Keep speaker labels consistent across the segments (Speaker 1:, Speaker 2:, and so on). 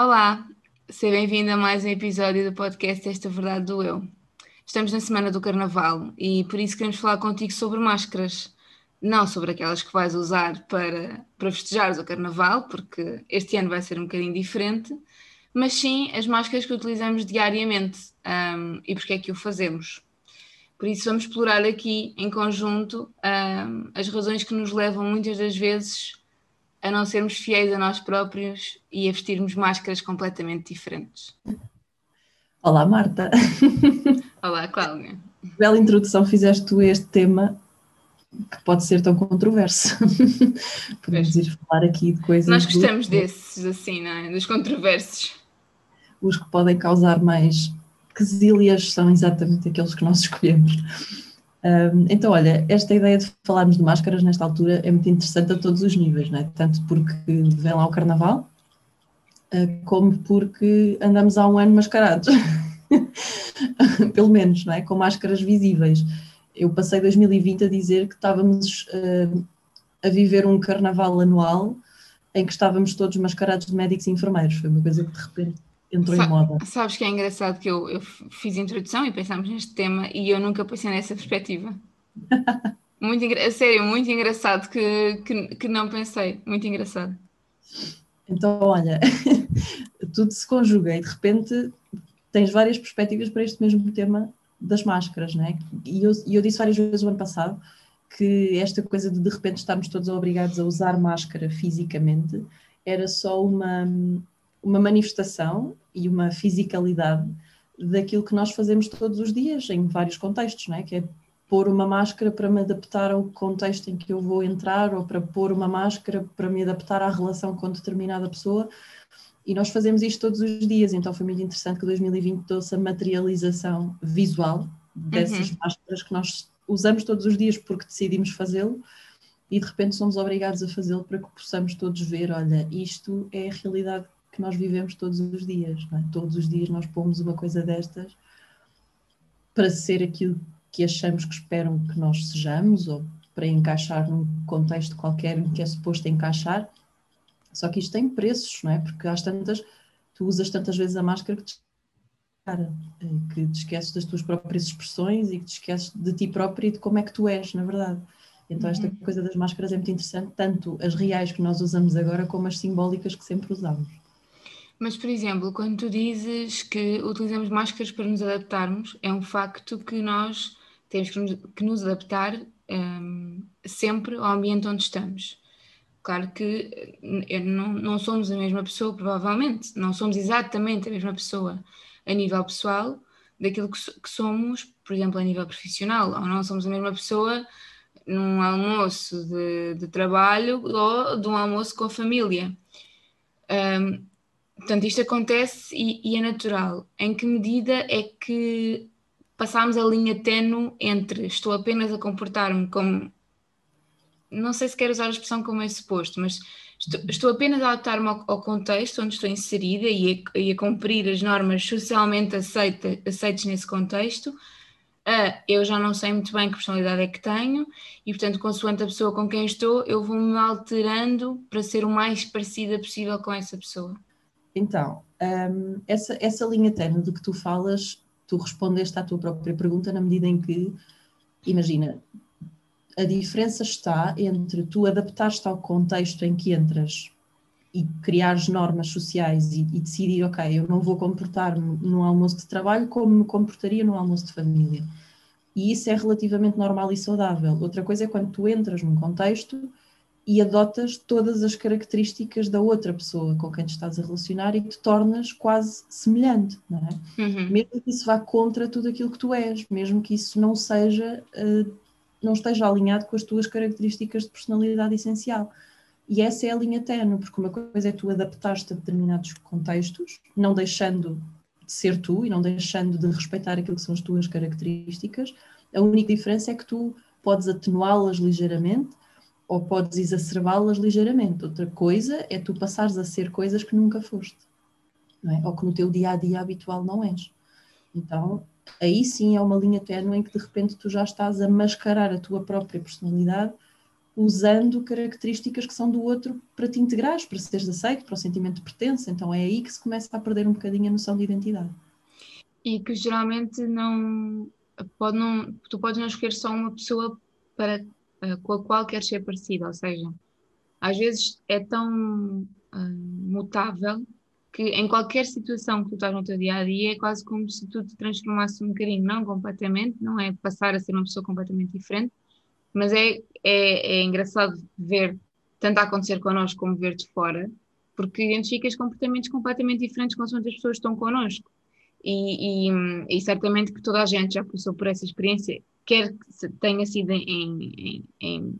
Speaker 1: Olá, seja bem-vindo a mais um episódio do podcast Esta Verdade do Eu. Estamos na semana do Carnaval e por isso queremos falar contigo sobre máscaras. Não sobre aquelas que vais usar para, para festejares o Carnaval, porque este ano vai ser um bocadinho diferente, mas sim as máscaras que utilizamos diariamente um, e porque é que o fazemos. Por isso vamos explorar aqui em conjunto um, as razões que nos levam muitas das vezes a não sermos fiéis a nós próprios e a vestirmos máscaras completamente diferentes.
Speaker 2: Olá, Marta.
Speaker 1: Olá, Cláudia.
Speaker 2: Bela introdução fizeste tu a este tema que pode ser tão controverso. Podemos ir falar aqui de coisas.
Speaker 1: Nós gostamos do... desses, assim, não é? Dos controversos.
Speaker 2: Os que podem causar mais quesílias são exatamente aqueles que nós escolhemos. Então, olha, esta ideia de falarmos de máscaras nesta altura é muito interessante a todos os níveis, não é? tanto porque vem lá o carnaval, uh, como porque andamos há um ano mascarados, pelo menos, não é? com máscaras visíveis. Eu passei 2020 a dizer que estávamos uh, a viver um carnaval anual em que estávamos todos mascarados de médicos e enfermeiros. Foi uma coisa que de repente entrou Sa em moda.
Speaker 1: Sabes que é engraçado que eu, eu fiz introdução e pensámos neste tema e eu nunca pensei nessa perspectiva. muito sério, muito engraçado que, que, que não pensei, muito engraçado.
Speaker 2: Então, olha, tudo se conjuga e de repente tens várias perspectivas para este mesmo tema das máscaras, não é? E eu, eu disse várias vezes o ano passado que esta coisa de de repente estarmos todos obrigados a usar máscara fisicamente era só uma, uma manifestação e uma fisicalidade daquilo que nós fazemos todos os dias, em vários contextos, não é? Que é pôr uma máscara para me adaptar ao contexto em que eu vou entrar, ou para pôr uma máscara para me adaptar à relação com determinada pessoa. E nós fazemos isto todos os dias, então foi muito interessante que 2020 trouxe a materialização visual dessas uhum. máscaras que nós usamos todos os dias porque decidimos fazê-lo e de repente somos obrigados a fazê-lo para que possamos todos ver, olha, isto é a realidade que nós vivemos todos os dias. É? Todos os dias nós pomos uma coisa destas para ser aquilo que achamos que esperam que nós sejamos ou para encaixar num contexto qualquer em que é suposto encaixar. Só que isto tem preços, não é? Porque às tantas, tu usas tantas vezes a máscara que te, que te esqueces das tuas próprias expressões e que te esqueces de ti própria e de como é que tu és, na verdade. Então esta uhum. coisa das máscaras é muito interessante, tanto as reais que nós usamos agora como as simbólicas que sempre usamos.
Speaker 1: Mas, por exemplo, quando tu dizes que utilizamos máscaras para nos adaptarmos, é um facto que nós temos que nos, adaptar um, sempre ao ambiente onde estamos. Claro que eh, não, não somos a mesma pessoa, provavelmente, não somos exatamente a mesma pessoa a nível pessoal daquilo que, que somos, por exemplo, a nível profissional, ou não somos a mesma pessoa num almoço de, de trabalho ou de um almoço com a família. Um, Portanto, isto acontece e, e, é natural. Em que medida é que passamos a linha tenue entre estou apenas a comportar-me como. Não sei se quero usar a expressão como é suposto, mas estou, estou apenas a adaptar-me ao, ao, contexto onde estou inserida e a, e a cumprir as normas socialmente aceita, aceitas nesse contexto. Uh, eu já não sei muito bem que personalidade é que tenho e, portanto, consoante a pessoa com quem estou, eu vou-me alterando para ser o mais parecida possível com essa pessoa.
Speaker 2: Então, um, essa, essa linha terna de que tu falas, tu respondeste à tua própria pergunta na medida em que, imagina, a diferença está entre tu adaptares-te ao contexto em que entras e criares normas sociais e, e decidir, ok, eu não vou comportar-me num almoço de trabalho como me comportaria num almoço de família. E isso é relativamente normal e saudável. Outra coisa é quando tu entras num contexto e adotas todas as características da outra pessoa com quem te estás a relacionar e te tornas quase semelhante, não é? Uhum. Mesmo que isso vá contra tudo aquilo que tu és, mesmo que isso não seja, uh, não esteja alinhado com as tuas características de personalidade essencial. E essa é a linha terna, porque uma coisa é tu adaptar-te a determinados contextos, não deixando de ser tu e não deixando de respeitar aquilo que são as tuas características. A única diferença é que tu podes atenuá-las ligeiramente ou podes exacerbá-las ligeiramente. Outra coisa é tu passares a ser coisas que nunca foste, é? ou que no teu dia a dia habitual não és. Então, aí sim é uma linha ténue em que de repente tu já estás a mascarar a tua própria personalidade usando características que são do outro para te integrares, para seres aceito, para o sentimento de pertença. Então é aí que se começa a perder um bocadinho a noção de identidade.
Speaker 1: E que geralmente não, pode não tu podes não escolher só uma pessoa para, uh, com a qual queres ser parecida, ou seja, às vezes é tão uh, mutável que em qualquer situação que tu estás no teu dia a dia é quase como se tu te transformasse um bocadinho, não completamente, não é passar a ser uma pessoa completamente diferente, mas é, é, é engraçado ver tanto a acontecer connosco como ver de fora, porque identificas comportamentos completamente diferentes com as pessoas estão connosco. E, e, e, certamente que toda a gente já passou por essa experiência, quer que tenha sido em, em, em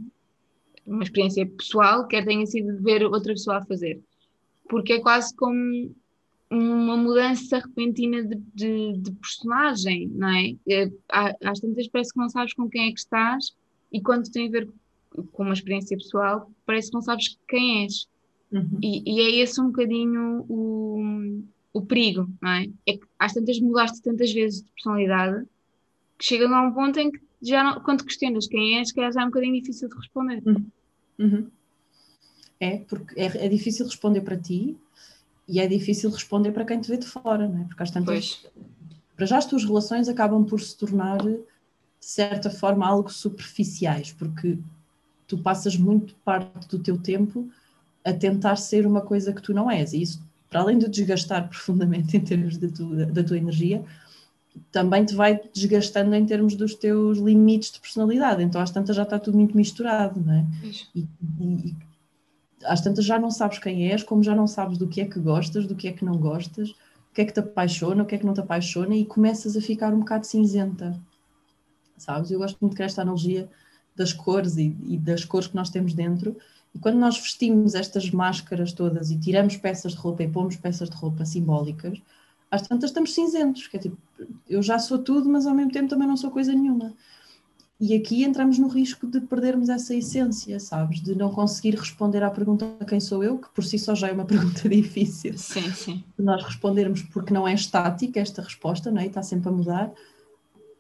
Speaker 1: uma experiência pessoal, quer tenha sido de ver outra pessoa a fazer. Porque é quase como uma mudança repentina de, de, de personagem, não é? é às tantas parece que não sabes com quem é que estás e quando tem a ver com uma experiência pessoal, parece que não sabes quem és. Uhum. E, e, é esse um bocadinho o, o perigo, não é? É que às tantas mudaste tantas vezes de personalidade que chega a um ponto em que já não, quando questionas quem és, que já é um bocadinho difícil de responder.
Speaker 2: Uhum. Uhum. É, porque é, é, difícil responder para ti e é difícil responder para quem te vê de fora, não é? Porque às tantas. Pois. Para já as tuas relações acabam por se tornar de certa forma, algo superficiais, porque tu passas muito parte do teu tempo a tentar ser uma coisa que tu não és. E isso, para além de desgastar profundamente em termos da tua, da tua energia, também te vai desgastando em termos dos teus limites de personalidade. Então, às tantas já está tudo muito misturado, não é? E, e, às tantas já não sabes quem és, como já não sabes do que é que gostas, do que é que não gostas, o que é que te apaixona, o que é que não te apaixona, e começas a ficar um bocado cinzenta sabes? Eu gosto muito de criar esta analogia das cores e, e, das cores que nós temos dentro. E quando nós vestimos estas máscaras todas e tiramos peças de roupa e pomos peças de roupa simbólicas, às tantas estamos cinzentos, que é tipo, eu já sou tudo, mas ao mesmo tempo também não sou coisa nenhuma. E aqui entramos no risco de perdermos essa essência, sabes? De não conseguir responder à pergunta quem sou eu, que por si só já é uma pergunta difícil.
Speaker 1: Sim, sim.
Speaker 2: De nós respondermos porque não é estática esta resposta, não é? E está sempre a mudar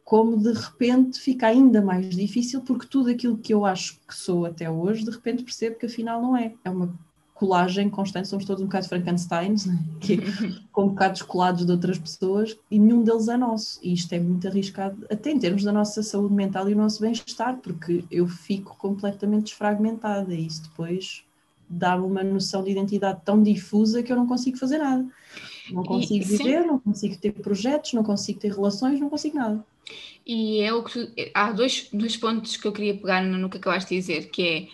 Speaker 2: como de repente fica ainda mais difícil, porque tudo aquilo que eu acho que sou até hoje, de repente percebo que afinal não é. É uma colagem constante, somos todos um bocado Frankensteins, né? que, é com bocados colados de outras pessoas, e nenhum deles é nosso. E isto é muito arriscado, até em termos da nossa saúde mental e o nosso bem-estar, porque eu fico completamente desfragmentada, e isso depois dá-me uma noção de identidade tão difusa que eu não consigo fazer nada. Não consigo e, viver, sim. não consigo ter projetos, não consigo ter relações, não consigo nada.
Speaker 1: E é o que tu, há dois, dois pontos que eu queria pegar no, no que acabaste de dizer, que é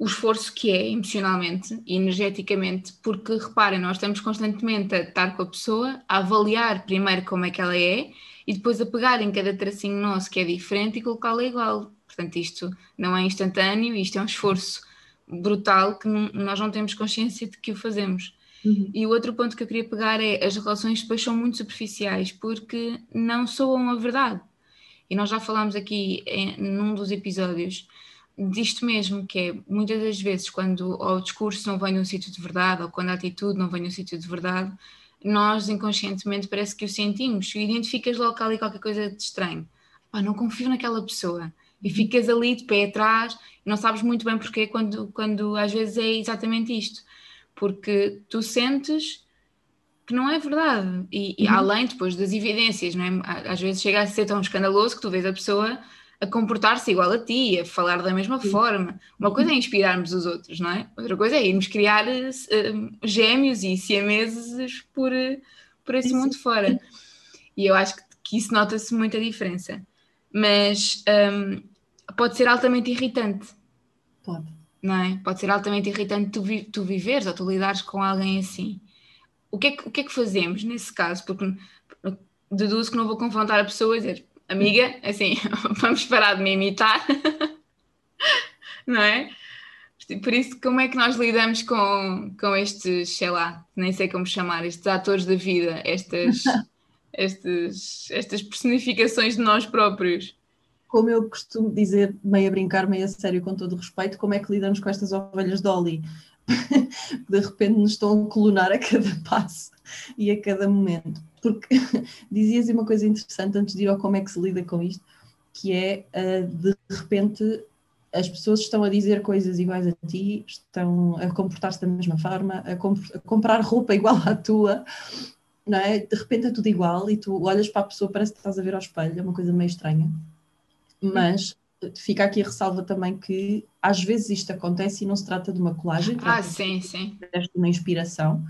Speaker 1: o esforço que é emocionalmente e energeticamente, porque reparem, nós estamos constantemente a estar com a pessoa, a avaliar primeiro como é que ela é e depois a pegar em cada tracinho nosso que é diferente e colocá-la igual. Portanto, isto não é instantâneo, isto é um esforço brutal que nós não temos consciência de que o fazemos. Uhum. E o outro ponto que eu queria pegar é as relações depois são muito superficiais porque não soam a verdade. E nós já falámos aqui em, num dos episódios disto mesmo, que é muitas das vezes quando o discurso não vem de um sítio de verdade ou quando a atitude não vem de um sítio de verdade, nós inconscientemente parece que o sentimos e identificas logo ali qualquer coisa de estranho. Pá, não confio naquela pessoa. E uhum. ficas ali de pé atrás e não sabes muito bem porquê quando, quando às vezes é exatamente isto. Porque tu sentes que não é verdade. E, e, uhum. além depois das evidências, não é? Às vezes chega a ser tão escandaloso que tu vês a pessoa a comportar-se igual a ti, a falar da mesma Sim. forma. Uma coisa é inspirarmos os outros, não é? Outra coisa é irmos criar uh, gêmeos e siameses por, por esse Sim. mundo fora. E eu acho que, que isso nota-se muita diferença. Mas um, pode ser altamente irritante.
Speaker 2: Pode.
Speaker 1: Não é? Pode ser altamente irritante tu, vi tu viveres ou tu lidares com alguém assim o que, é que, o que é que fazemos nesse caso? Porque deduzo que não vou confrontar a pessoa e dizer, amiga, assim, vamos parar de me imitar, não é? Por isso, como é que nós lidamos com, com estes, sei lá, nem sei como chamar, estes atores da vida, estas, estes, estas personificações de nós próprios?
Speaker 2: Como eu costumo dizer, meio a brincar, meio a sério, com todo o respeito, como é que lidamos com estas ovelhas Dolly? de repente nos estão a colunar a cada passo e a cada momento. Porque dizias uma coisa interessante antes de ir ao como é que se lida com isto, que é uh, de repente as pessoas estão a dizer coisas iguais a ti, estão a comportar-se da mesma forma, a, comp a, comprar roupa igual à tua, não é? De repente é tudo igual e tu olhas para a pessoa, parece que estás a ver ao espelho, é uma coisa meio estranha. Mas fica aqui a ressalva também que às vezes isto acontece e não se trata de uma colagem,
Speaker 1: ah, sim, sim.
Speaker 2: de uma inspiração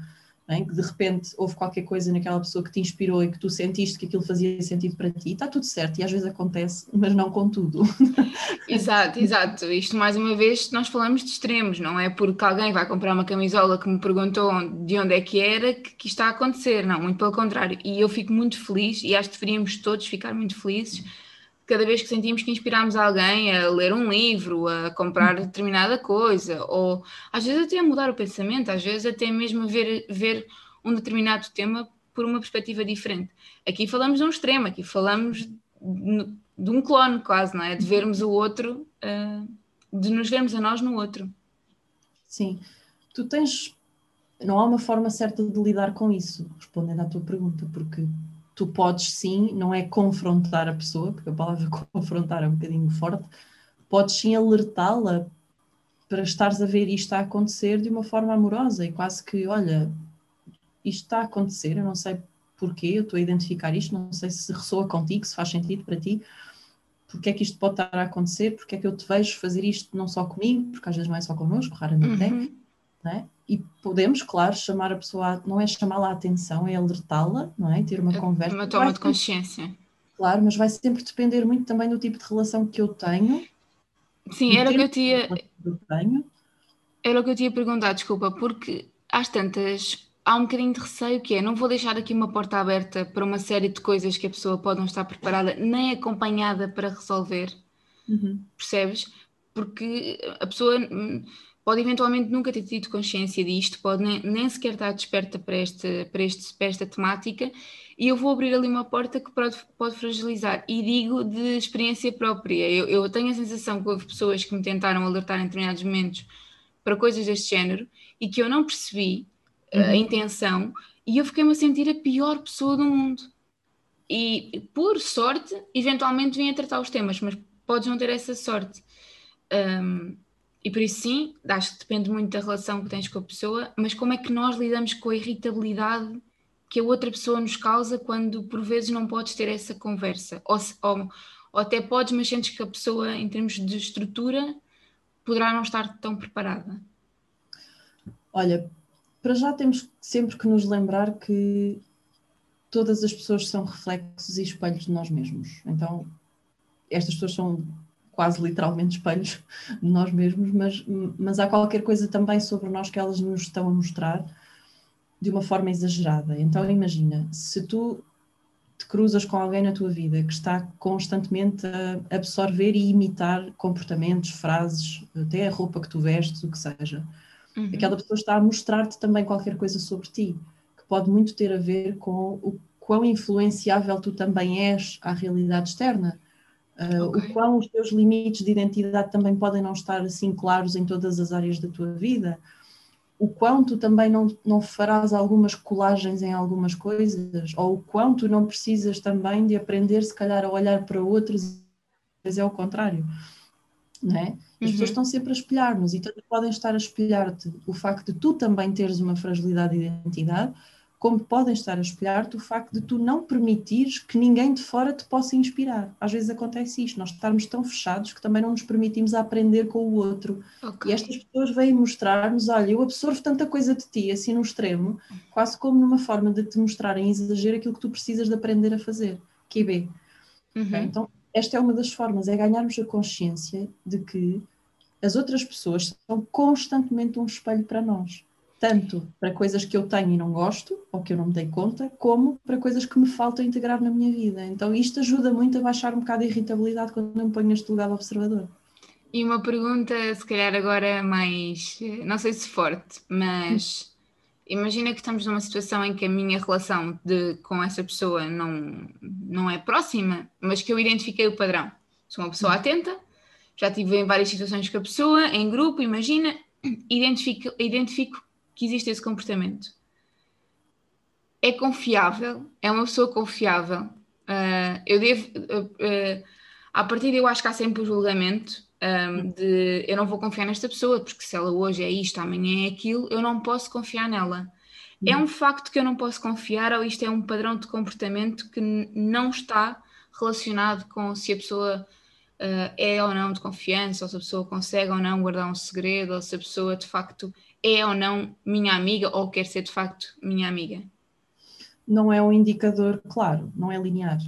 Speaker 2: é? que de repente houve qualquer coisa naquela pessoa que te inspirou e que tu sentiste que aquilo fazia sentido para ti, está tudo certo e às vezes acontece, mas não com tudo.
Speaker 1: Exato, exato. Isto mais uma vez nós falamos de extremos, não é porque alguém vai comprar uma camisola que me perguntou de onde é que era que, que está a acontecer, não, muito pelo contrário. E eu fico muito feliz e acho que deveríamos todos ficar muito felizes cada vez que sentimos que inspiramos alguém a ler um livro, a comprar uhum. determinada coisa, ou às vezes até a mudar o pensamento, às vezes até mesmo ver, ver um determinado tema por uma perspectiva diferente. Aqui falamos de um extremo, aqui falamos de, um clone quase, não é? De vermos o outro, uh, de nos vermos a nós no outro.
Speaker 2: Sim. Tu tens. Não há uma forma certa de lidar com isso, respondendo à tua pergunta, porque tu podes sim, não é confrontar a pessoa, porque a palavra confrontar é um bocadinho forte, podes sim alertá-la para estares a ver isto a acontecer de uma forma amorosa e quase que, olha, isto está a acontecer, eu não sei porquê, eu estou a identificar isto, não sei se ressoa contigo, se faz sentido para ti, porque é que isto pode estar a acontecer, porque é que eu te vejo fazer isto não só comigo, porque às vezes não é só connosco, raramente é, uhum. é, né? E podemos, claro, chamar a pessoa, não é chamá-la a atenção, é alertá-la, não é? Ter uma é conversa.
Speaker 1: Uma toma de consciência.
Speaker 2: Claro, mas vai sempre depender muito também do tipo de relação que eu tenho.
Speaker 1: Sim, era o que eu tinha. Era o que eu tinha perguntado, desculpa, porque às tantas há um bocadinho de receio que é, não vou deixar aqui uma porta aberta para uma série de coisas que a pessoa pode não estar preparada nem acompanhada para resolver. Uhum. Percebes? Porque a pessoa pode eventualmente nunca ter tido consciência disto, pode nem, nem sequer estar desperta para, este, para, este, para esta temática, e eu vou abrir ali uma porta que pode, pode fragilizar. E digo de experiência própria. Eu, eu tenho a sensação que houve pessoas que me tentaram alertar em determinados momentos para coisas deste género e que eu não percebi uhum. a intenção, e eu fiquei-me a sentir a pior pessoa do mundo. E por sorte, eventualmente vim a tratar os temas, mas podes não ter essa sorte. Um, e por isso, sim, acho que depende muito da relação que tens com a pessoa, mas como é que nós lidamos com a irritabilidade que a outra pessoa nos causa quando por vezes não podes ter essa conversa? Ou, ou, ou até podes, mas sentes que a pessoa, em termos de estrutura, poderá não estar tão preparada?
Speaker 2: Olha, para já temos sempre que nos lembrar que todas as pessoas são reflexos e espelhos de nós mesmos. Então, estas pessoas são quase literalmente espelhos de nós mesmos, mas, mas há qualquer coisa também sobre nós que elas nos estão a mostrar de uma forma exagerada. Então imagina, se tu te cruzas com alguém na tua vida que está constantemente a absorver e imitar comportamentos, frases, até a roupa que tu vestes, o que seja, uhum. aquela pessoa está a mostrar-te também qualquer coisa sobre ti, que pode muito ter a ver com o quão influenciável tu também és à realidade externa Uh, okay. O quão os teus limites de identidade também podem não estar assim claros em todas as áreas da tua vida. O quão tu também não, não farás algumas colagens em algumas coisas, ou o quão tu não precisas também de aprender, se calhar, a olhar para outros, mas é o contrário. Não é? As uhum. pessoas estão sempre a espelhar-nos e tanto podem estar a espelhar-te o facto de tu também teres uma fragilidade de identidade, como podem estar a espelhar-te o facto de tu não permitires que ninguém de fora te possa inspirar. Às vezes acontece isto, nós estarmos tão fechados que também não nos permitimos aprender com o outro. Okay. E estas pessoas vêm mostrar-nos, olha, eu absorvo tanta coisa de ti, assim no extremo, quase como numa forma de te mostrar em exagero aquilo que tu precisas de aprender a fazer, que é Uhum. Okay? Então, esta é uma das formas, é ganharmos a consciência de que as outras pessoas são constantemente um espelho para nós tanto para coisas que eu tenho e não gosto, ou que eu não me dei conta, como para coisas que me faltam integrar na minha vida. Então isto ajuda muito a baixar um bocado a irritabilidade quando eu me ponho neste lugar de observador.
Speaker 1: E uma pergunta, se calhar agora mais, não sei se forte, mas imagina que estamos numa situação em que a minha relação de, com essa pessoa não, não é próxima, mas que eu identifiquei o padrão. Sou uma pessoa atenta, já tive em várias situações com a pessoa, em grupo, imagina, identifico, identifico que existe esse comportamento. É confiável, é uma pessoa confiável. Uh, eu devo, uh, uh, a partir de eu acho que há sempre o julgamento, Um, de eu não vou confiar nesta pessoa, porque se ela hoje é isto, amanhã é aquilo, eu não posso confiar nela. É um facto que eu não posso confiar, ou isto é um padrão de comportamento que não está relacionado com se a pessoa uh, é ou não de confiança, ou se a pessoa consegue ou não guardar um segredo, ou se a pessoa de facto é ou não minha amiga, ou quer ser de facto minha amiga?
Speaker 2: Não é um indicador claro, não é linear.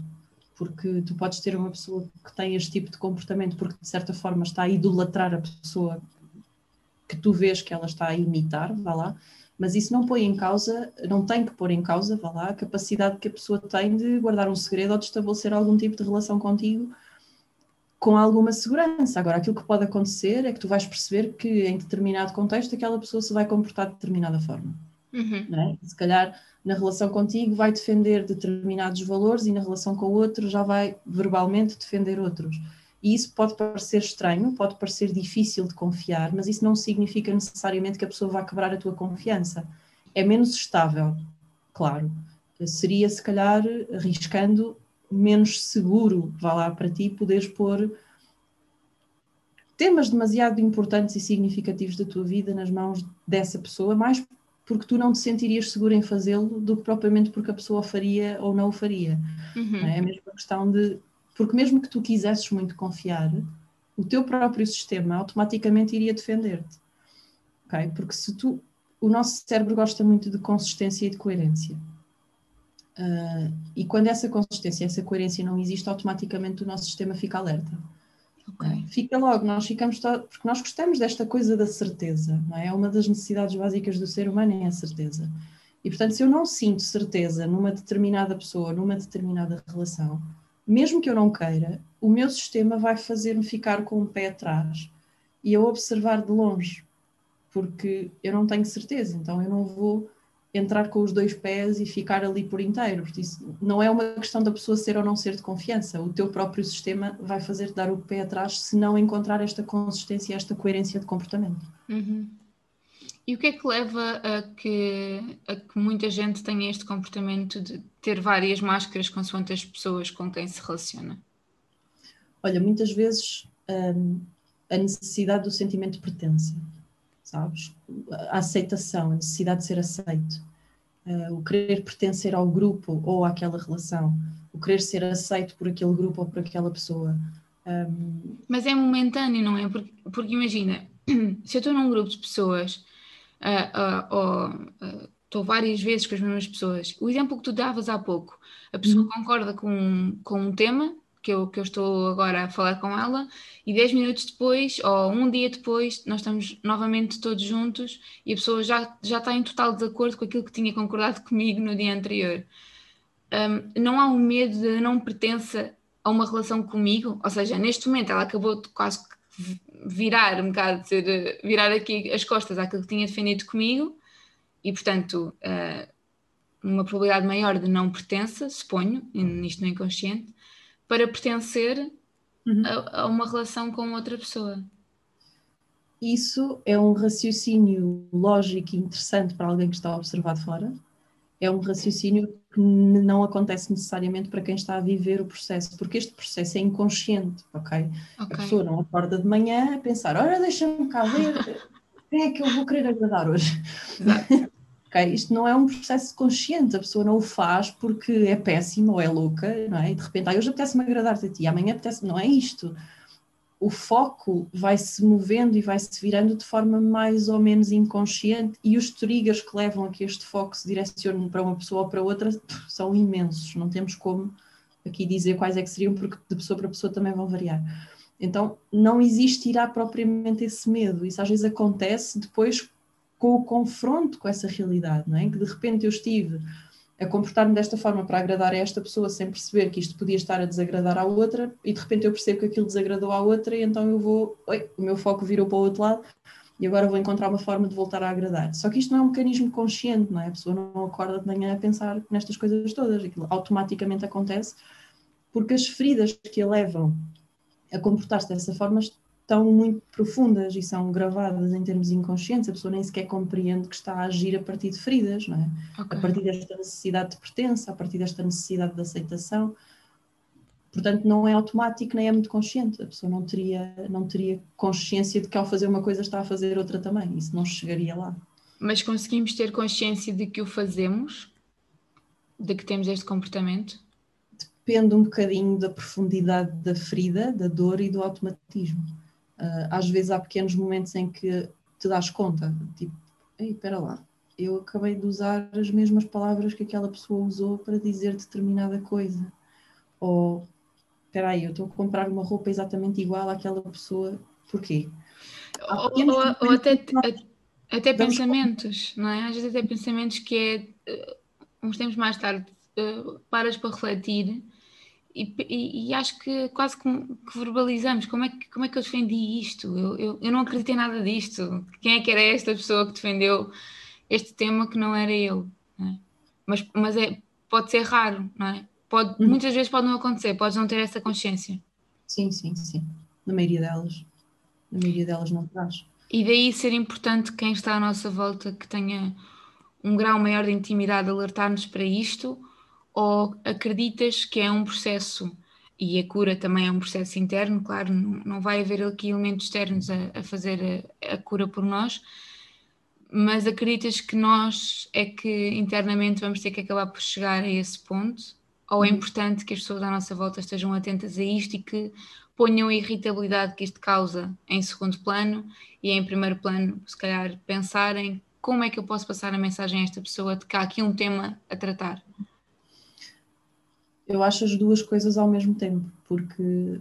Speaker 2: Porque tu podes ter uma pessoa que tem este tipo de comportamento porque de certa forma está a idolatrar a pessoa que tu vês que ela está a imitar, vá lá, mas isso não põe em causa, não tem que pôr em causa, vá lá, a capacidade que a pessoa tem de guardar um segredo ou de estabelecer algum tipo de relação contigo com alguma segurança. Agora, aquilo que pode acontecer é que tu vais perceber que em determinado contexto aquela pessoa se vai comportar de determinada forma. Uhum. É? Se calhar na relação contigo vai defender determinados valores e na relação com o outro já vai verbalmente defender outros. E isso pode parecer estranho, pode parecer difícil de confiar, mas isso não significa necessariamente que a pessoa vá quebrar a tua confiança. É menos estável, claro. Seria, se calhar, arriscando menos seguro, vá lá para ti, poderes pôr temas demasiado importantes e significativos da tua vida nas mãos dessa pessoa, mais porque tu não te sentirias seguro em fazê-lo do que propriamente porque a pessoa o faria ou não o faria. Uhum. É a mesma questão de. Porque mesmo que tu quisesses muito confiar, o teu próprio sistema automaticamente iria defender-te. Okay? Porque se tu. O nosso cérebro gosta muito de consistência e de coerência. Uh, e quando essa consistência, essa coerência não existe, automaticamente o nosso sistema fica alerta. Okay. Fica logo, nós ficamos, porque nós gostamos desta coisa da certeza, não é? é uma das necessidades básicas do ser humano é a certeza. E portanto, se eu não sinto certeza numa determinada pessoa, numa determinada relação, mesmo que eu não queira, o meu sistema vai fazer-me ficar com o pé atrás e eu observar de longe, porque eu não tenho certeza, então eu não vou entrar com os dois pés e ficar ali por inteiro. Isso não é uma questão da pessoa ser ou não ser de confiança. O teu próprio sistema vai fazer-te dar o pé atrás se não encontrar esta consistência, esta coerência de comportamento.
Speaker 1: Uhum. E o que é que leva a que, a que muita gente tenha este comportamento de ter várias máscaras consoante as pessoas com quem se relaciona?
Speaker 2: Olha, muitas vezes hum, a necessidade do sentimento de pertença sabes? A aceitação, a necessidade de ser aceito, uh, o querer pertencer ao grupo ou àquela relação, o querer ser aceito por aquele grupo ou por aquela pessoa. Um...
Speaker 1: Mas é momentâneo, não é? Porque, porque imagina, se eu estou num grupo de pessoas uh, uh, ou estou várias vezes com as mesmas pessoas, o exemplo que tu davas há pouco, a pessoa uhum. concorda com, com um tema que eu, que eu estou agora a falar com ela, e 10 minutos depois, ou um dia depois, nós estamos novamente todos juntos e a pessoa já, já está em total desacordo com aquilo que tinha concordado comigo no dia anterior. Um, não há um medo de não pertença a uma relação comigo, ou seja, neste momento ela acabou de quase virar um bocado, de virar aqui as costas àquilo que tinha defendido comigo, e portanto, uh, uma probabilidade maior de não pertença, suponho, nisto no inconsciente, para pertencer uhum. a, a uma relação com outra pessoa.
Speaker 2: Isso é um raciocínio lógico e interessante para alguém que está a observar de fora. É um raciocínio que não acontece necessariamente para quem está a viver o processo, porque este processo é inconsciente, ok? okay. A pessoa não acorda de manhã a pensar, olha, deixa-me cá ver quem é que eu vou querer agradar hoje. Exato. Okay? Isto não é um processo consciente, a pessoa não o faz porque é péssima ou é louca, não é? E de repente, ah, hoje apetece-me agradar-te a ti, amanhã apetece-me, não é isto. O foco vai se movendo e vai se virando de forma mais ou menos inconsciente e os triggers que levam a que este foco se direcione para uma pessoa ou para outra são imensos, não temos como aqui dizer quais é que seriam, porque de pessoa para pessoa também vão variar. Então, não existirá propriamente esse medo. Isso às vezes acontece depois com o confronto com essa realidade, não é? Que de repente eu estive a comportar-me desta forma para agradar a esta pessoa sem perceber que isto podia estar a desagradar à outra e de repente eu percebo que aquilo desagradou à outra e então eu vou, oi, o meu foco virou para o outro lado e agora vou encontrar uma forma de voltar a agradar. Só que isto não é um mecanismo consciente, não é? A pessoa não acorda de manhã a pensar nestas coisas todas, aquilo automaticamente acontece porque as feridas que a levam a comportar-se dessa forma tão muito profundas e são gravadas em termos inconscientes, a pessoa nem sequer compreende que está a agir a partir de feridas, não é? Okay. A partir desta necessidade de pertença, a partir desta necessidade de aceitação. Portanto, não é automático nem é muito consciente. A pessoa não teria, não teria consciência de que ao fazer uma coisa está a fazer outra também. Isso não chegaria lá.
Speaker 1: Mas conseguimos ter consciência de que o fazemos? De que temos este comportamento?
Speaker 2: Depende um bocadinho da profundidade da ferida, da dor e do automatismo. Uh, às vezes há pequenos momentos em que te das conta, tipo, ei, espera lá, eu acabei de usar as mesmas palavras que aquela pessoa usou para dizer determinada coisa. Ou espera aí, eu estou a comprar uma roupa exatamente igual àquela pessoa, porquê?
Speaker 1: Ou, ou, ou até, até pensamentos, não é? Às vezes até pensamentos que é, uh, uns tempos mais tarde, uh, paras para refletir e, e, e, acho que quase que, que, verbalizamos como é que, como é que eu defendi isto? Eu, eu, eu não acreditei nada disto. Quem é que era esta pessoa que defendeu este tema que não era eu? É? Mas, mas é, pode ser raro, não é? Pode, hum. Muitas vezes pode não acontecer, podes não ter essa consciência.
Speaker 2: Sim, sim, sim. Na maioria delas. Na maioria delas não traz.
Speaker 1: E daí ser importante quem está à nossa volta que tenha um grau maior de intimidade alertar-nos para isto, ou acreditas que é um processo, e a cura também é um processo interno, claro, não, vai haver aqui elementos externos a, a fazer a, a cura por nós, mas acreditas que nós é que internamente vamos ter que acabar por chegar a esse ponto? ou é uhum. importante que as pessoas à nossa volta estejam atentas a isto e que ponham a irritabilidade que isto causa em segundo plano e em primeiro plano, se calhar, pensarem como é que eu posso passar a mensagem a esta pessoa de que há aqui um tema a tratar?
Speaker 2: Eu acho as duas coisas ao mesmo tempo, porque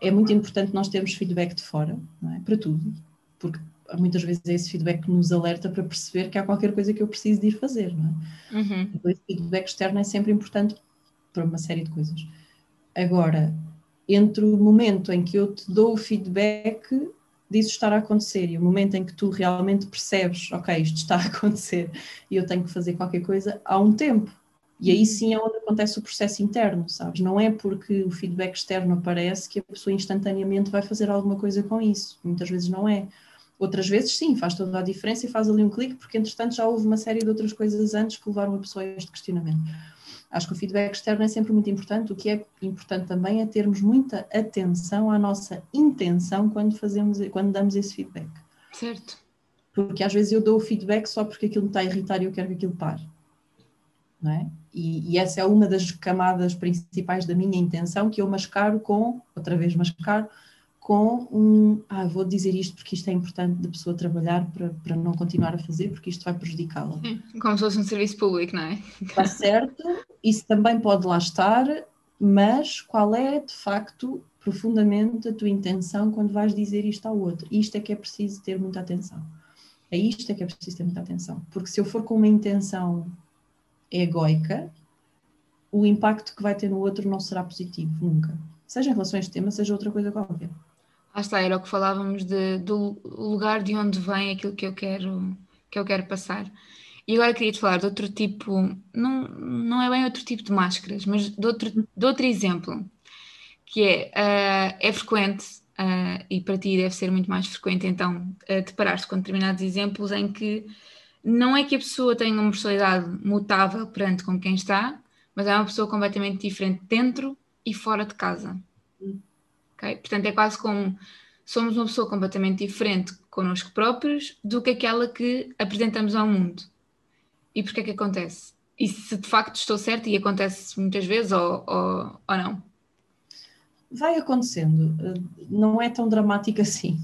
Speaker 2: é muito importante nós termos feedback de fora, é? para tudo, porque muitas vezes é esse feedback que nos alerta para perceber que há qualquer coisa que eu preciso de ir fazer, não é? Uhum. Então, esse feedback externo é sempre importante para uma série de coisas. Agora, entre o momento em que eu te dou o feedback disso estar a acontecer e o momento em que tu realmente percebes, ok, isto está a acontecer e eu tenho que fazer qualquer coisa, há um tempo. E aí sim é onde acontece o processo interno, sabes? Não é porque o feedback externo aparece que a pessoa instantaneamente vai fazer alguma coisa com isso. Muitas vezes não é. Outras vezes, sim, faz toda a diferença e faz ali um clique, porque entretanto já houve uma série de outras coisas antes que levaram a pessoa a este questionamento. Acho que o feedback externo é sempre muito importante. O que é importante também é termos muita atenção à nossa intenção quando fazemos, quando damos esse feedback.
Speaker 1: Certo.
Speaker 2: Porque às vezes eu dou o feedback só porque aquilo me está a irritar e eu quero que aquilo pare. É? E, e, essa é uma das camadas principais da minha intenção que eu mascaro com, outra vez mascaro, com um, ah, vou dizer isto porque isto é importante da pessoa trabalhar para, para não continuar a fazer porque isto vai prejudicá-la.
Speaker 1: Como se fosse um serviço público, não é?
Speaker 2: Está certo, isso também pode lá estar, mas qual é de facto profundamente a tua intenção quando vais dizer isto ao outro? Isto é que é preciso ter muita atenção. É isto é que é preciso ter muita atenção. Porque se eu for com uma intenção egoica, o impacto que vai ter no outro não será positivo, nunca. Seja em relação a este tema, seja outra coisa qualquer.
Speaker 1: Ah, está, era o que falávamos de, do lugar de onde vem aquilo que eu quero, que eu quero passar. E agora queria te falar de outro tipo, não, não é bem outro tipo de máscaras, mas de outro, de outro exemplo, que é, uh, é frequente, uh, e para ti deve ser muito mais frequente então, uh, deparar-te com determinados exemplos em que não é que a pessoa tenha uma personalidade mutável perante com quem está, mas é uma pessoa completamente diferente dentro e fora de casa. Okay? Portanto, é quase como somos uma pessoa completamente diferente connosco próprios do que aquela que apresentamos ao mundo. E porquê é que acontece? E se de facto estou certa e acontece muitas vezes ou, ou, ou não?
Speaker 2: Vai acontecendo. Não é tão dramático assim.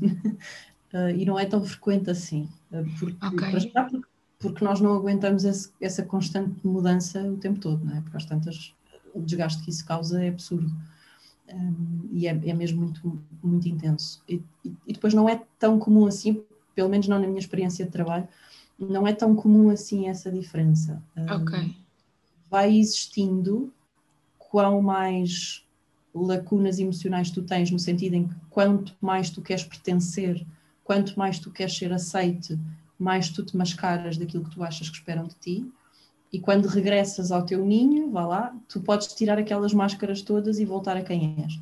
Speaker 2: E não é tão frequente assim. Porque, okay. porque, porque nós não aguentamos esse, essa constante mudança o tempo todo, não é? Porque às tantas o desgaste que isso causa é absurdo um, e é, é, mesmo muito, muito intenso. E, e, depois não é tão comum assim, pelo menos não na minha experiência de trabalho, não é tão comum assim essa diferença.
Speaker 1: Um, ok.
Speaker 2: Vai existindo quão mais lacunas emocionais tu tens, no sentido em que quanto mais tu queres pertencer, quanto mais tu queres ser aceite, mais tu te mascaras daquilo que tu achas que esperam de ti e quando regressas ao teu ninho, vá lá, tu podes tirar aquelas máscaras todas e voltar a quem és.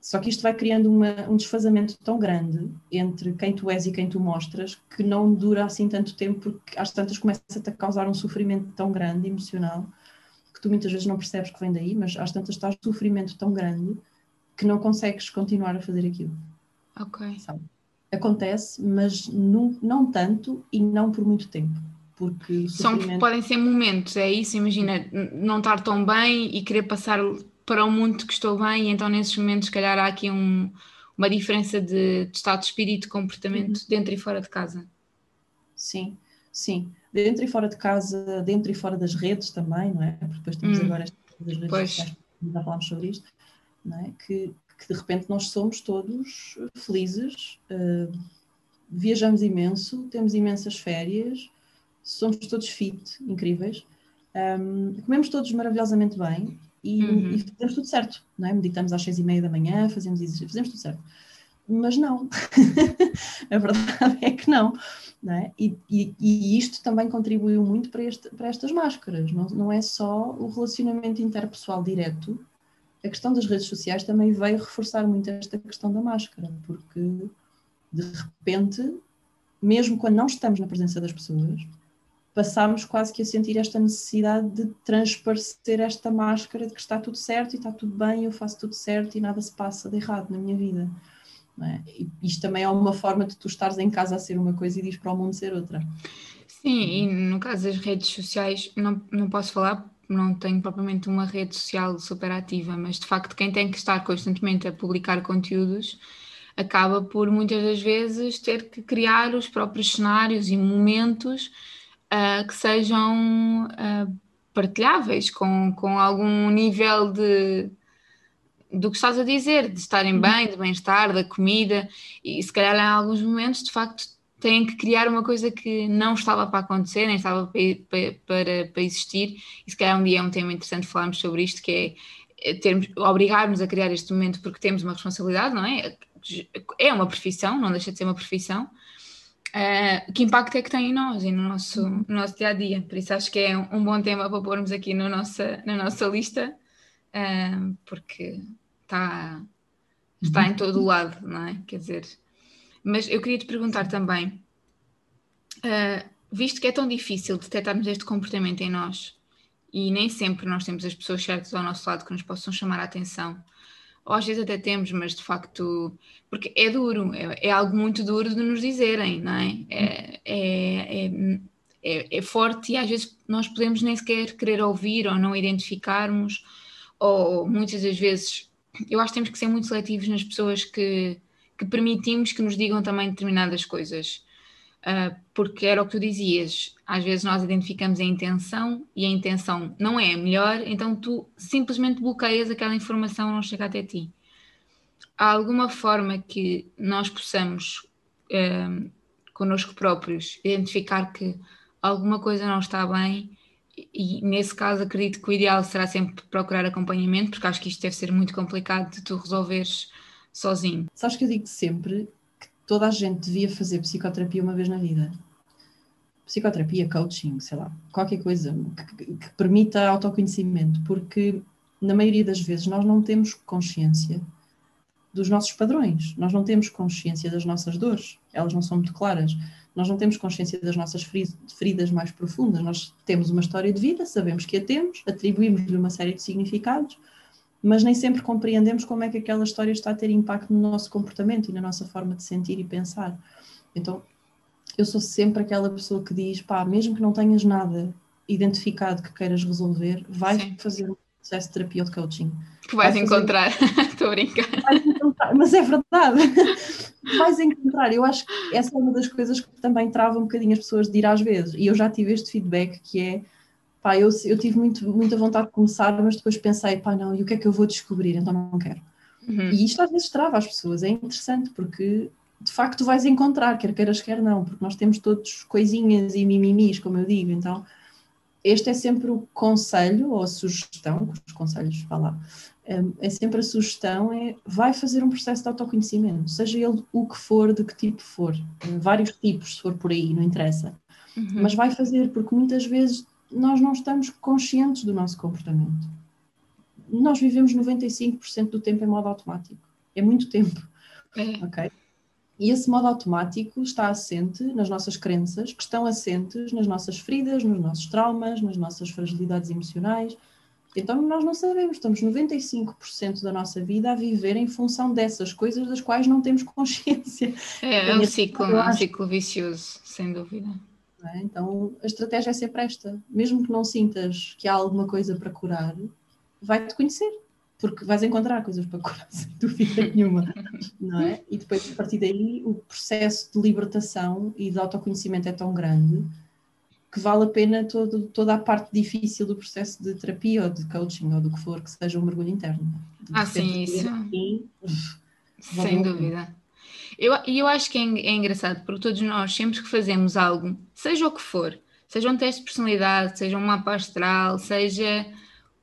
Speaker 2: Só que isto vai criando uma, um desfazamento tão grande entre quem tu és e quem tu mostras que não dura assim tanto tempo, porque às tantas começa-te a causar um sofrimento tão grande emocional que tu muitas vezes não percebes que vem daí, mas às tantas estás num sofrimento tão grande que não consegues continuar a fazer aquilo.
Speaker 1: Ok.
Speaker 2: Sabe? Acontece, mas não, não tanto e não por muito tempo. Porque
Speaker 1: São, podem ser momentos, é isso? Imagina não estar tão bem e querer passar para o mundo que estou bem, e então nesses momentos, se calhar, há aqui um, uma diferença de, de, estado de espírito, de comportamento uhum. dentro e fora de casa.
Speaker 2: Sim, sim. Dentro e fora de casa, dentro e fora das redes também, não é? Porque depois temos uhum. agora estas redes pois. sociais, já falámos sobre isto, não é? Que, que de repente nós somos todos felizes, uh, viajamos imenso, temos imensas férias, somos todos fit, incríveis, um, comemos todos maravilhosamente bem e, uhum. e, fazemos tudo certo, não é? Meditamos às seis e meia da manhã, fazemos fazemos tudo certo. Mas não, a verdade é que não. não é? E, e, e, isto também contribuiu muito para, este, para estas máscaras, não, não é só o relacionamento interpessoal direto, a questão das redes sociais também veio reforçar muito esta questão da máscara, porque de repente, mesmo quando não estamos na presença das pessoas, passámos quase que a sentir esta necessidade de transparecer esta máscara de que está tudo certo e está tudo bem, eu faço tudo certo e nada se passa de errado na minha vida. É? Isto também é uma forma de tu estares em casa a ser uma coisa e diz para o mundo ser outra.
Speaker 1: Sim, e no caso das redes sociais, não, não posso falar, não tenho propriamente uma rede social super ativa, mas de facto quem tem que estar constantemente a publicar conteúdos acaba por muitas das vezes ter que criar os próprios cenários e momentos uh, que sejam uh, partilháveis com, com algum nível de do que estás a dizer, de estarem uhum. bem, de bem-estar, da comida, e se calhar em alguns momentos de facto têm que criar uma coisa que não estava para acontecer, nem estava para, para, para, existir, e se calhar um dia é um tema interessante falarmos sobre isto, que é, é termos, obrigarmos a criar este momento porque temos uma responsabilidade, não é? É uma profissão, não deixa de ser uma profissão, Uh, que impacto é que tem em nós e no nosso, no nosso dia a dia. Por isso acho que é um, um bom tema para pormos aqui no nossa, na nossa lista, uh, porque está, está em todo o lado, não é? Quer dizer, mas eu queria te perguntar também, uh, visto que é tão difícil detectarmos este comportamento em nós e nem sempre nós temos as pessoas certas ao nosso lado que nos possam chamar a atenção ou às vezes até temos, mas de facto, porque é duro, é, é algo muito duro de nos dizerem, não é? É, é, é, é, é forte e às vezes nós podemos nem sequer querer ouvir ou não identificarmos, ou muitas das vezes eu acho que temos que ser muito seletivos nas pessoas que, que permitimos que nos digam também determinadas coisas. Uh, porque era o que tu dizias, às vezes nós identificamos a intenção e a intenção não é a melhor, então tu simplesmente bloqueias aquela informação não chega até ti. Há alguma forma que nós possamos, uh, connosco próprios, identificar que alguma coisa não está bem e nesse caso acredito que o ideal será sempre procurar acompanhamento, porque acho que isto deve ser muito complicado de tu resolveres sozinho.
Speaker 2: Sabes que eu digo sempre toda a gente devia fazer psicoterapia uma vez na vida. Psicoterapia, coaching, sei lá, qualquer coisa que, que permita autoconhecimento, porque na maioria das vezes nós não temos consciência dos nossos padrões, nós não temos consciência das nossas dores, elas não são muito claras, nós não temos consciência das nossas feridas mais profundas, nós temos uma história de vida, sabemos que a temos, atribuímos-lhe uma série de significados, mas nem sempre compreendemos como é que aquela história está a ter impacto no nosso comportamento e na nossa forma de sentir e pensar. Então, eu sou sempre aquela pessoa que diz, pá, mesmo que não tenhas nada identificado que queiras resolver, vai Sim. fazer um processo de terapia ou de coaching.
Speaker 1: Que vais, vais encontrar, estou a brincar.
Speaker 2: Encontrar, mas é verdade, vais encontrar. Eu acho que essa é uma das coisas que também trava um bocadinho as pessoas de ir às vezes, e eu já tive este feedback que é pá, eu, eu tive muito, muita vontade de começar, mas depois pensei, pá, não, e o que é que eu vou descobrir? Então não quero. Uhum. E isto às vezes trava as pessoas, é interessante porque de facto vais encontrar, quer queiras, quer não, porque nós temos todos coisinhas e mimimis, como eu digo, então este é sempre o conselho ou a sugestão, os conselhos, lá, hum, é sempre a sugestão, é vai fazer um processo de autoconhecimento, seja ele o que for, de que tipo for, vários tipos, se for por aí, não interessa, uhum. mas vai fazer, porque muitas vezes nós não estamos conscientes do nosso comportamento. Nós vivemos 95% do tempo em modo automático. É muito tempo. É. Ok? E esse modo automático está assente nas nossas crenças, que estão assentes nas nossas feridas, nos nossos traumas, nas nossas fragilidades emocionais, Então nós não sabemos, estamos 95% da nossa vida a viver em função dessas coisas das quais não temos consciência.
Speaker 1: É, é um ciclo, é um ciclo vicioso, sem dúvida.
Speaker 2: É? Então a estratégia é sempre esta: mesmo que não sintas que há alguma coisa para curar, vai-te conhecer, porque vais encontrar coisas para curar, sem dúvida nenhuma. não é? E depois, a partir daí, o processo de libertação e de autoconhecimento é tão grande que vale a pena todo, toda a parte difícil do processo de terapia ou de coaching ou do que for, que seja um mergulho interno.
Speaker 1: Ah, sim, isso. Assim, Sem dúvida. E eu, eu acho que é, é engraçado, porque todos nós, sempre que fazemos algo, seja o que for, seja um teste de personalidade, seja um mapa astral, seja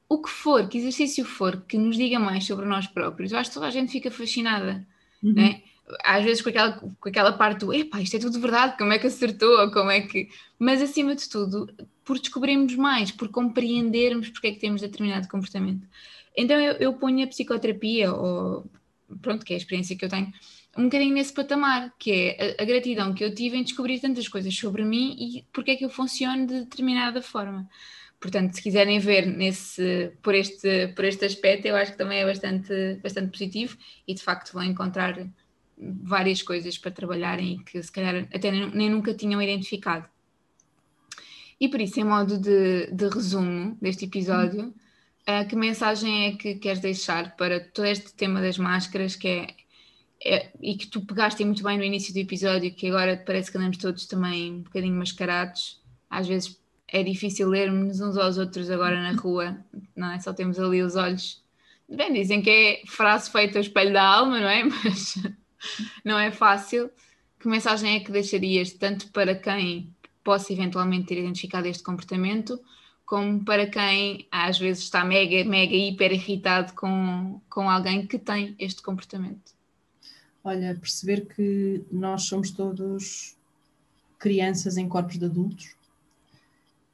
Speaker 1: o que for, que exercício for, que nos diga mais sobre nós próprios, eu acho que toda a gente fica fascinada, uhum. né? às vezes com aquela, com aquela parte do epá, isto é tudo verdade, como é que acertou, como é que. Mas acima de tudo, por descobrirmos mais, por compreendermos porque é que temos determinado comportamento. Então eu, eu ponho a psicoterapia, ou pronto, que é a experiência que eu tenho, um bocadinho nesse patamar, que é a, a, gratidão que eu tive em descobrir tantas coisas sobre mim e porque é que eu funciono de determinada forma. Portanto, se quiserem ver nesse, por, este, por este aspecto, eu acho que também é bastante, bastante positivo e de facto vão encontrar várias coisas para trabalharem e que se calhar até nem, nem nunca tinham identificado. E por isso, em modo de, de resumo deste episódio, uh, que mensagem é que queres deixar para todo este tema das máscaras que é, é, e que tu pegaste muito bem no início do episódio, que agora parece que andamos todos também um bocadinho mascarados, às vezes é difícil lermos uns aos outros agora na rua, não é? Só temos ali os olhos. Bem, dizem que é frase feita ao espelho da alma, não é? Mas não é fácil. Que mensagem é que deixarias tanto para quem possa eventualmente ter identificado este comportamento, como para quem às vezes está mega, mega, hiper irritado com, com alguém que tem este comportamento?
Speaker 2: Olha, perceber que nós somos todos crianças em corpos de adultos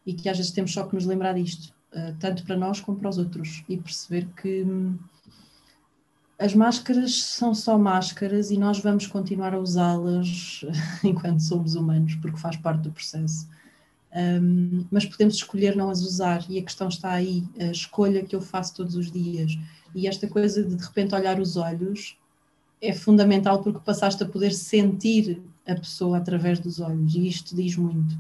Speaker 2: e que às vezes temos só que nos lembrar disto, eh, tanto para nós como para os outros, e perceber que hum, as máscaras são só máscaras e nós vamos continuar a usá-las enquanto somos humanos, porque faz parte do processo. Um, mas podemos escolher não as usar e a questão está aí, a escolha que eu faço todos os dias. E esta coisa de de repente olhar os olhos é fundamental porque passaste a poder sentir a pessoa através dos olhos e isto diz muito.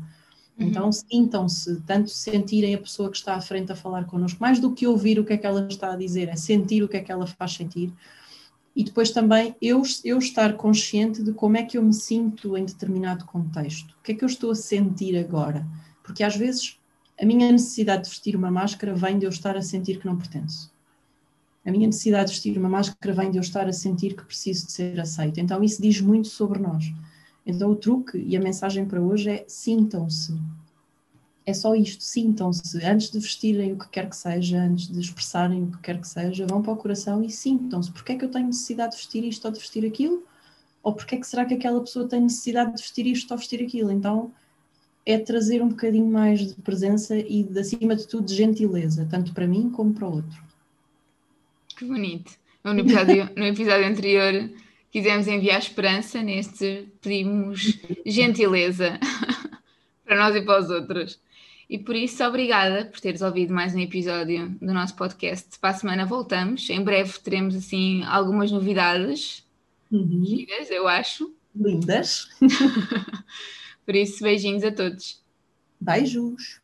Speaker 2: Uhum. Então sintam-se, tanto sentirem a pessoa que está à frente a falar connosco, mais do que ouvir o que é que ela está a dizer, é sentir o que é que ela faz sentir. E depois também eu, eu estar consciente de como é que eu me sinto em determinado contexto. O que é que eu estou a sentir agora? Porque às vezes a minha necessidade de vestir uma máscara vem de eu estar a sentir que não pertenço. A minha necessidade de vestir uma máscara vem de eu estar a sentir que preciso de ser aceito. Então isso diz muito sobre nós. Então o truque e a mensagem para hoje é sintam-se. É só isto, sintam-se. Antes de vestirem o que quer que seja, antes de expressarem o que quer que seja, vão para o coração e sintam-se. Porquê é que eu tenho necessidade de vestir isto ou de vestir aquilo? Ou porquê é que será que aquela pessoa tem necessidade de vestir isto ou vestir aquilo? Então é trazer um bocadinho mais de presença e, acima de tudo, de gentileza, tanto para mim como para o outro.
Speaker 1: Que bonito. No episódio, no episódio anterior quisemos enviar esperança, neste pedimos gentileza para nós e para os outros. E por isso, obrigada por teres ouvido mais um episódio do nosso podcast. Para a semana voltamos. Em breve teremos assim algumas novidades. Uhum. Giras, eu acho.
Speaker 2: Lindas.
Speaker 1: por isso, beijinhos a todos.
Speaker 2: Beijos.